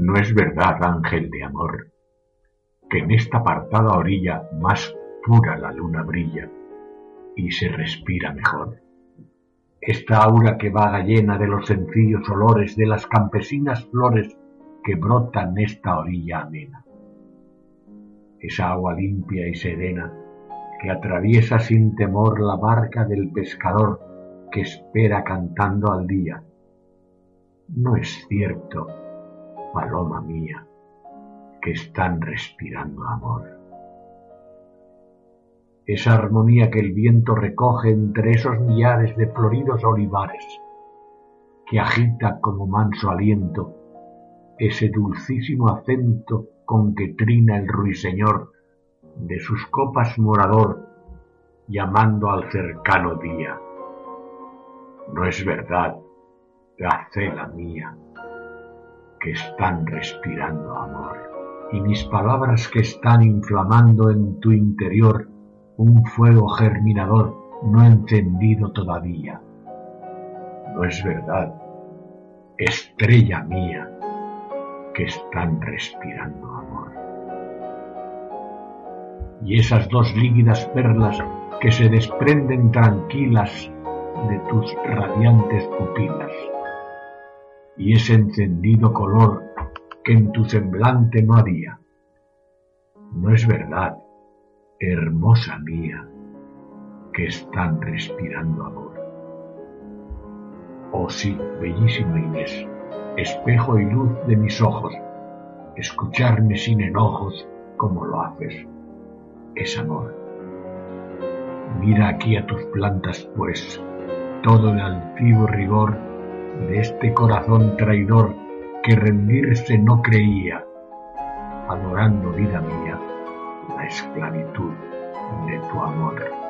No es verdad, ángel de amor, que en esta apartada orilla más pura la luna brilla y se respira mejor. Esta aura que vaga llena de los sencillos olores de las campesinas flores que brotan esta orilla amena. Esa agua limpia y serena que atraviesa sin temor la barca del pescador que espera cantando al día. No es cierto, paloma mía, que están respirando amor. Esa armonía que el viento recoge entre esos millares de floridos olivares, que agita como manso aliento ese dulcísimo acento con que trina el ruiseñor de sus copas morador, llamando al cercano día. No es verdad, gacela mía, que están respirando amor, y mis palabras que están inflamando en tu interior un fuego germinador no encendido todavía. No es verdad, estrella mía, que están respirando amor. Y esas dos lívidas perlas que se desprenden tranquilas de tus radiantes pupilas, y ese encendido color que en tu semblante no había. No es verdad, hermosa mía, que están respirando amor. Oh sí, bellísima Inés, espejo y luz de mis ojos, escucharme sin enojos como lo haces, es amor. Mira aquí a tus plantas, pues, todo el altivo rigor de este corazón traidor que rendirse no creía, adorando vida mía la esclavitud de tu amor.